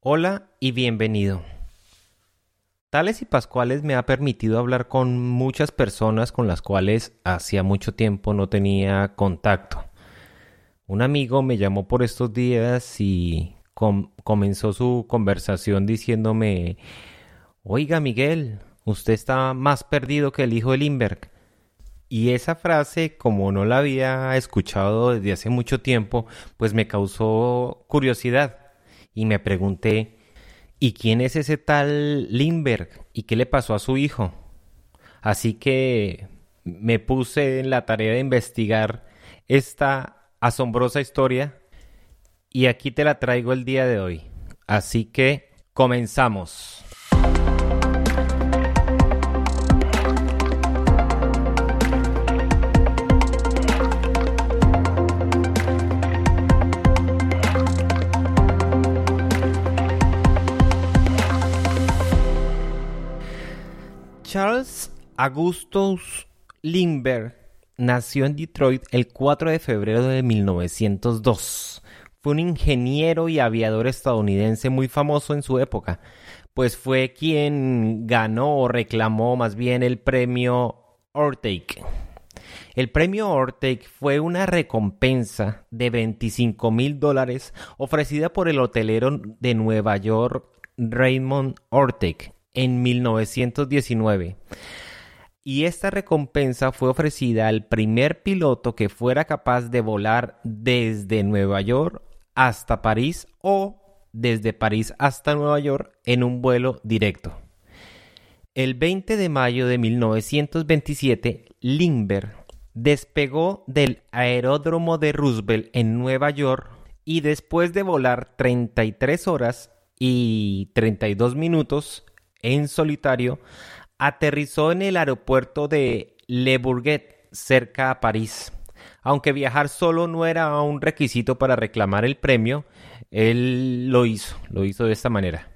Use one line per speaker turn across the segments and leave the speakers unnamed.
Hola y bienvenido. Tales y Pascuales me ha permitido hablar con muchas personas con las cuales hacía mucho tiempo no tenía contacto. Un amigo me llamó por estos días y comenzó su conversación diciéndome, Oiga Miguel, usted está más perdido que el hijo de Limberg. Y esa frase, como no la había escuchado desde hace mucho tiempo, pues me causó curiosidad y me pregunté, ¿y quién es ese tal Lindbergh? ¿Y qué le pasó a su hijo? Así que me puse en la tarea de investigar esta asombrosa historia y aquí te la traigo el día de hoy. Así que comenzamos. Charles Augustus Lindbergh nació en Detroit el 4 de febrero de 1902. Fue un ingeniero y aviador estadounidense muy famoso en su época, pues fue quien ganó o reclamó más bien el premio Ortega. El premio Ortega fue una recompensa de 25 mil dólares ofrecida por el hotelero de Nueva York Raymond Ortega en 1919. Y esta recompensa fue ofrecida al primer piloto que fuera capaz de volar desde Nueva York hasta París o desde París hasta Nueva York en un vuelo directo. El 20 de mayo de 1927, Lindbergh despegó del aeródromo de Roosevelt en Nueva York y después de volar 33 horas y 32 minutos, en solitario, aterrizó en el aeropuerto de Le Bourget, cerca a París. Aunque viajar solo no era un requisito para reclamar el premio, él lo hizo, lo hizo de esta manera.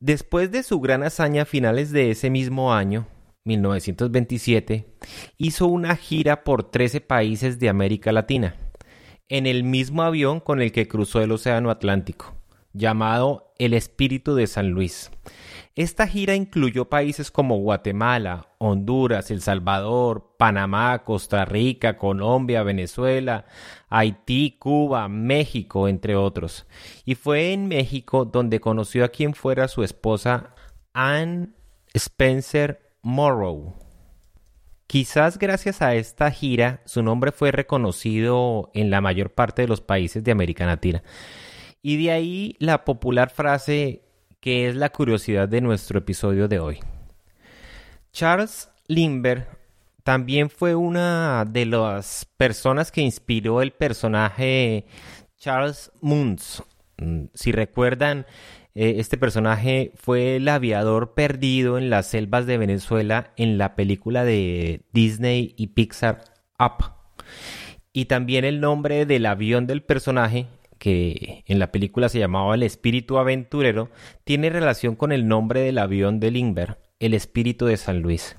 Después de su gran hazaña a finales de ese mismo año, 1927, hizo una gira por 13 países de América Latina, en el mismo avión con el que cruzó el Océano Atlántico, llamado El Espíritu de San Luis. Esta gira incluyó países como Guatemala, Honduras, El Salvador, Panamá, Costa Rica, Colombia, Venezuela, Haití, Cuba, México, entre otros. Y fue en México donde conoció a quien fuera su esposa Anne Spencer Morrow. Quizás gracias a esta gira su nombre fue reconocido en la mayor parte de los países de América Latina. Y de ahí la popular frase que es la curiosidad de nuestro episodio de hoy. Charles Lindbergh también fue una de las personas que inspiró el personaje Charles Moons. Mm, si recuerdan, eh, este personaje fue el aviador perdido en las selvas de Venezuela en la película de Disney y Pixar Up. Y también el nombre del avión del personaje que en la película se llamaba El Espíritu Aventurero, tiene relación con el nombre del avión de Lindbergh, El Espíritu de San Luis.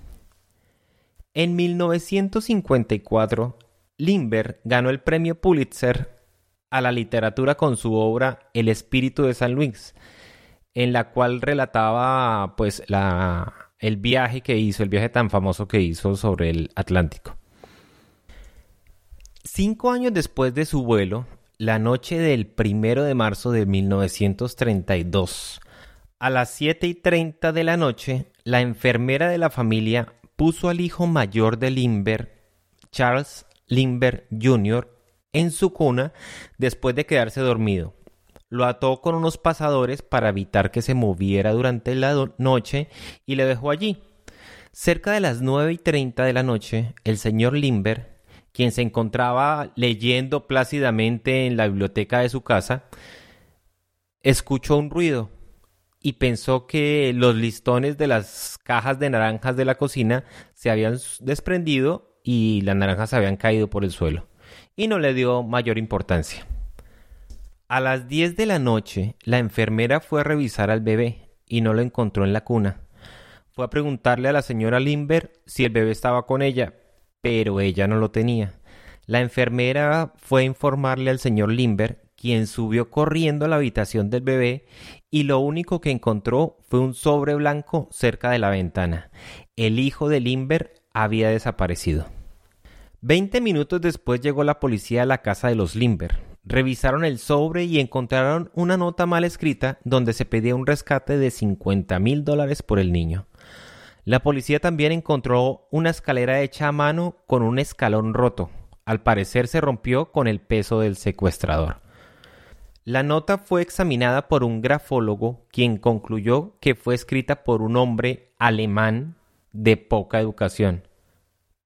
En 1954, Lindbergh ganó el premio Pulitzer a la literatura con su obra El Espíritu de San Luis, en la cual relataba pues la, el viaje que hizo, el viaje tan famoso que hizo sobre el Atlántico. Cinco años después de su vuelo, la noche del primero de marzo de 1932. A las 7 y 30 de la noche, la enfermera de la familia puso al hijo mayor de Lindbergh, Charles Lindbergh Jr., en su cuna después de quedarse dormido. Lo ató con unos pasadores para evitar que se moviera durante la noche y le dejó allí. Cerca de las 9 y 30 de la noche, el señor Lindbergh quien se encontraba leyendo plácidamente en la biblioteca de su casa, escuchó un ruido y pensó que los listones de las cajas de naranjas de la cocina se habían desprendido y las naranjas habían caído por el suelo, y no le dio mayor importancia. A las 10 de la noche, la enfermera fue a revisar al bebé y no lo encontró en la cuna. Fue a preguntarle a la señora Limber si el bebé estaba con ella, pero ella no lo tenía. La enfermera fue a informarle al señor Limber, quien subió corriendo a la habitación del bebé y lo único que encontró fue un sobre blanco cerca de la ventana. El hijo de Limber había desaparecido. Veinte minutos después llegó la policía a la casa de los Limber. Revisaron el sobre y encontraron una nota mal escrita donde se pedía un rescate de 50 mil dólares por el niño. La policía también encontró una escalera hecha a mano con un escalón roto. Al parecer se rompió con el peso del secuestrador. La nota fue examinada por un grafólogo quien concluyó que fue escrita por un hombre alemán de poca educación.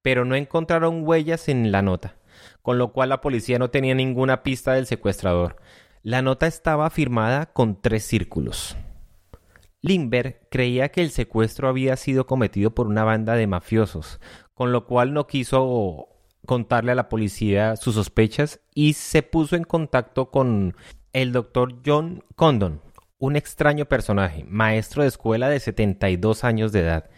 Pero no encontraron huellas en la nota, con lo cual la policía no tenía ninguna pista del secuestrador. La nota estaba firmada con tres círculos. Lindbergh creía que el secuestro había sido cometido por una banda de mafiosos, con lo cual no quiso contarle a la policía sus sospechas y se puso en contacto con el doctor John Condon, un extraño personaje, maestro de escuela de 72 años de edad,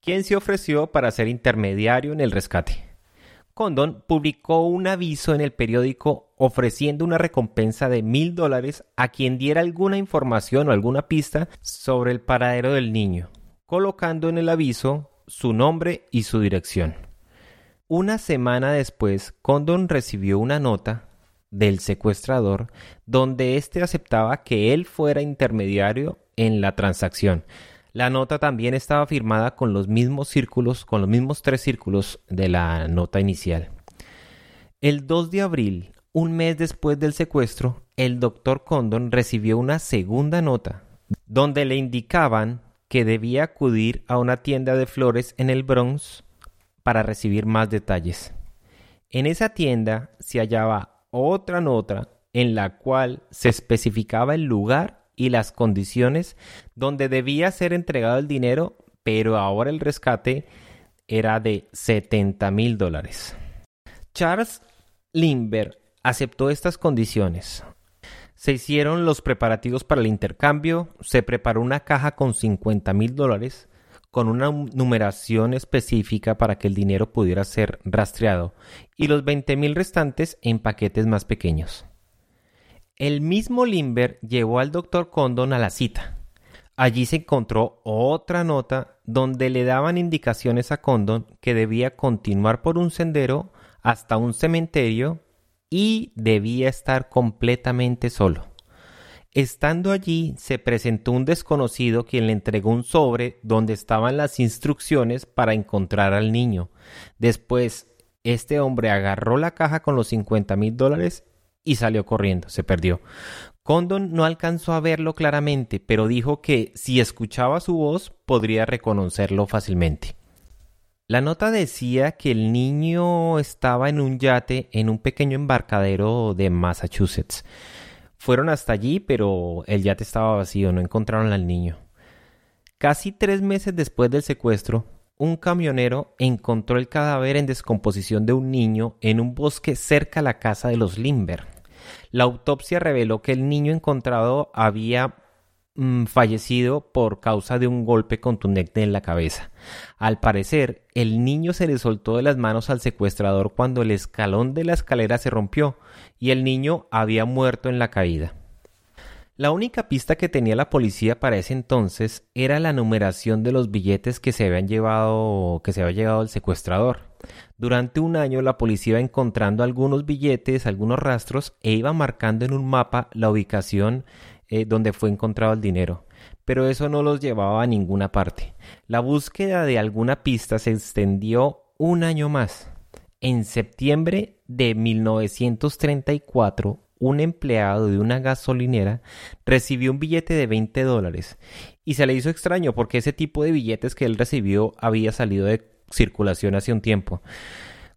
quien se ofreció para ser intermediario en el rescate. Condon publicó un aviso en el periódico ofreciendo una recompensa de mil dólares a quien diera alguna información o alguna pista sobre el paradero del niño, colocando en el aviso su nombre y su dirección. Una semana después, Condon recibió una nota del secuestrador donde éste aceptaba que él fuera intermediario en la transacción. La nota también estaba firmada con los mismos círculos, con los mismos tres círculos de la nota inicial. El 2 de abril, un mes después del secuestro, el doctor Condon recibió una segunda nota donde le indicaban que debía acudir a una tienda de flores en el Bronx para recibir más detalles. En esa tienda se hallaba otra nota en la cual se especificaba el lugar y las condiciones donde debía ser entregado el dinero, pero ahora el rescate era de 70 mil dólares. Charles Lindbergh aceptó estas condiciones. Se hicieron los preparativos para el intercambio, se preparó una caja con 50 mil dólares, con una numeración específica para que el dinero pudiera ser rastreado, y los 20 mil restantes en paquetes más pequeños. El mismo Limber llevó al doctor Condon a la cita. Allí se encontró otra nota donde le daban indicaciones a Condon que debía continuar por un sendero hasta un cementerio y debía estar completamente solo. Estando allí, se presentó un desconocido quien le entregó un sobre donde estaban las instrucciones para encontrar al niño. Después, este hombre agarró la caja con los 50 mil dólares y salió corriendo, se perdió. Condon no alcanzó a verlo claramente, pero dijo que si escuchaba su voz podría reconocerlo fácilmente. La nota decía que el niño estaba en un yate en un pequeño embarcadero de Massachusetts. Fueron hasta allí, pero el yate estaba vacío, no encontraron al niño. Casi tres meses después del secuestro, un camionero encontró el cadáver en descomposición de un niño en un bosque cerca a la casa de los Limber. La autopsia reveló que el niño encontrado había mm, fallecido por causa de un golpe contundente en la cabeza. Al parecer, el niño se le soltó de las manos al secuestrador cuando el escalón de la escalera se rompió y el niño había muerto en la caída. La única pista que tenía la policía para ese entonces era la numeración de los billetes que se habían llevado que se había llevado el secuestrador. Durante un año la policía iba encontrando algunos billetes, algunos rastros e iba marcando en un mapa la ubicación eh, donde fue encontrado el dinero. Pero eso no los llevaba a ninguna parte. La búsqueda de alguna pista se extendió un año más. En septiembre de 1934, un empleado de una gasolinera recibió un billete de 20 dólares y se le hizo extraño porque ese tipo de billetes que él recibió había salido de circulación hace un tiempo.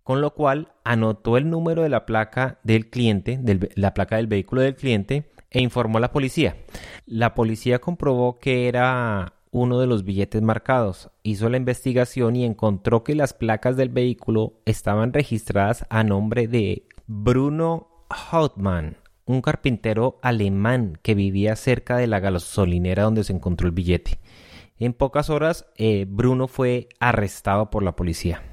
Con lo cual anotó el número de la placa del cliente, la placa del vehículo del cliente, e informó a la policía. La policía comprobó que era uno de los billetes marcados. Hizo la investigación y encontró que las placas del vehículo estaban registradas a nombre de Bruno Hautmann, un carpintero alemán que vivía cerca de la gasolinera donde se encontró el billete. En pocas horas, eh, Bruno fue arrestado por la policía.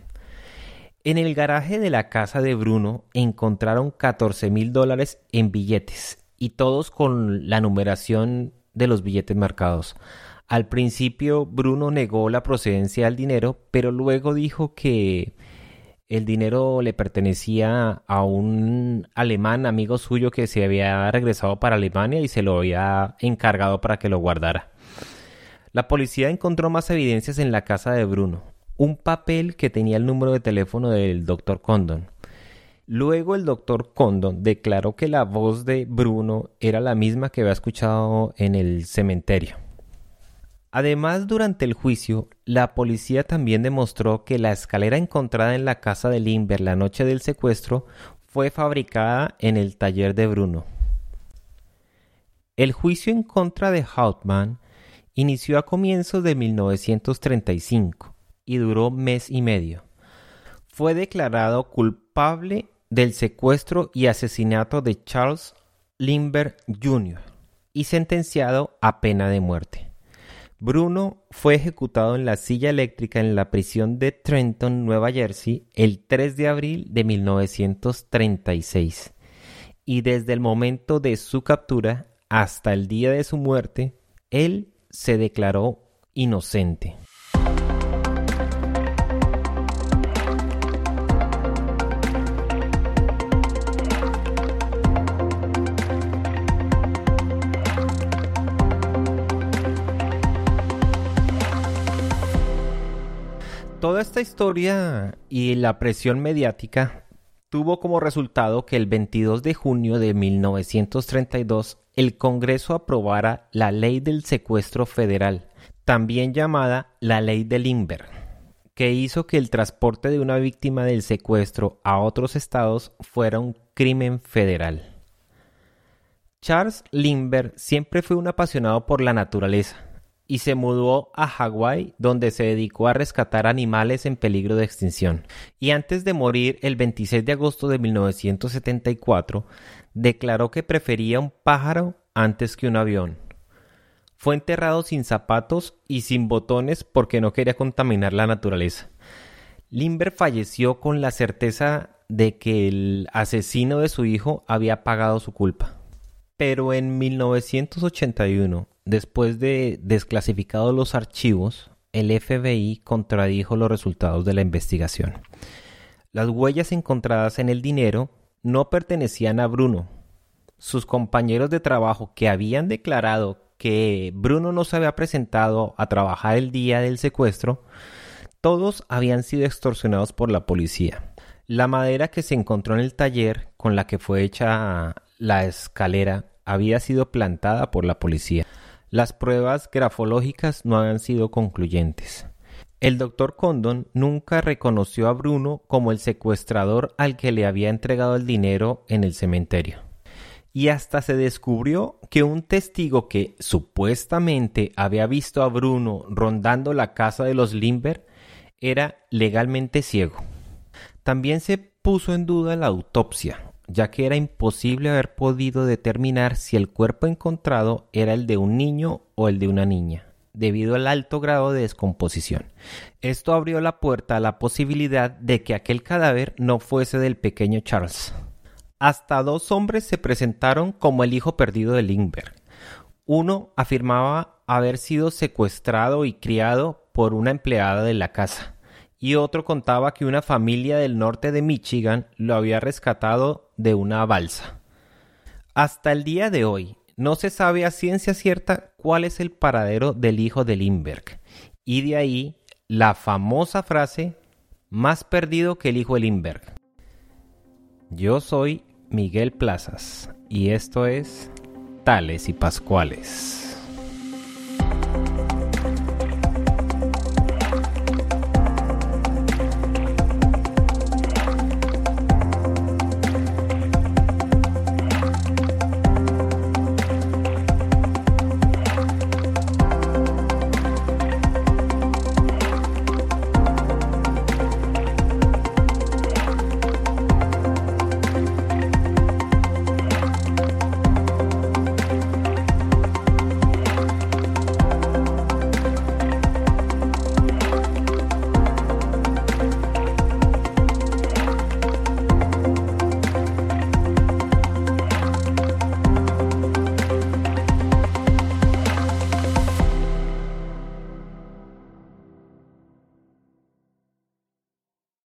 En el garaje de la casa de Bruno encontraron 14 mil dólares en billetes y todos con la numeración de los billetes marcados. Al principio Bruno negó la procedencia del dinero, pero luego dijo que el dinero le pertenecía a un alemán amigo suyo que se había regresado para Alemania y se lo había encargado para que lo guardara. La policía encontró más evidencias en la casa de Bruno, un papel que tenía el número de teléfono del doctor Condon. Luego el doctor Condon declaró que la voz de Bruno era la misma que había escuchado en el cementerio. Además, durante el juicio, la policía también demostró que la escalera encontrada en la casa de Limber la noche del secuestro fue fabricada en el taller de Bruno. El juicio en contra de Hauptmann inició a comienzos de 1935 y duró mes y medio. Fue declarado culpable del secuestro y asesinato de Charles Limber Jr. y sentenciado a pena de muerte. Bruno fue ejecutado en la silla eléctrica en la prisión de Trenton, Nueva Jersey, el 3 de abril de 1936. Y desde el momento de su captura hasta el día de su muerte, él se declaró inocente. Toda esta historia y la presión mediática tuvo como resultado que el 22 de junio de 1932 el Congreso aprobara la Ley del Secuestro Federal, también llamada la Ley de Limber, que hizo que el transporte de una víctima del secuestro a otros estados fuera un crimen federal. Charles Limber siempre fue un apasionado por la naturaleza y se mudó a Hawái, donde se dedicó a rescatar animales en peligro de extinción. Y antes de morir el 26 de agosto de 1974, declaró que prefería un pájaro antes que un avión. Fue enterrado sin zapatos y sin botones porque no quería contaminar la naturaleza. Limber falleció con la certeza de que el asesino de su hijo había pagado su culpa. Pero en 1981 Después de desclasificados los archivos, el FBI contradijo los resultados de la investigación. Las huellas encontradas en el dinero no pertenecían a Bruno. Sus compañeros de trabajo que habían declarado que Bruno no se había presentado a trabajar el día del secuestro, todos habían sido extorsionados por la policía. La madera que se encontró en el taller con la que fue hecha la escalera había sido plantada por la policía. Las pruebas grafológicas no han sido concluyentes. El doctor Condon nunca reconoció a Bruno como el secuestrador al que le había entregado el dinero en el cementerio. Y hasta se descubrió que un testigo que supuestamente había visto a Bruno rondando la casa de los Limber era legalmente ciego. También se puso en duda la autopsia, ya que era imposible haber podido determinar si el cuerpo encontrado era el de un niño o el de una niña, debido al alto grado de descomposición. Esto abrió la puerta a la posibilidad de que aquel cadáver no fuese del pequeño Charles. Hasta dos hombres se presentaron como el hijo perdido de Lindbergh. Uno afirmaba haber sido secuestrado y criado por una empleada de la casa y otro contaba que una familia del norte de Michigan lo había rescatado de una balsa. Hasta el día de hoy no se sabe a ciencia cierta cuál es el paradero del hijo de Lindbergh, y de ahí la famosa frase más perdido que el hijo de Lindbergh. Yo soy Miguel Plazas y esto es Tales y Pascuales.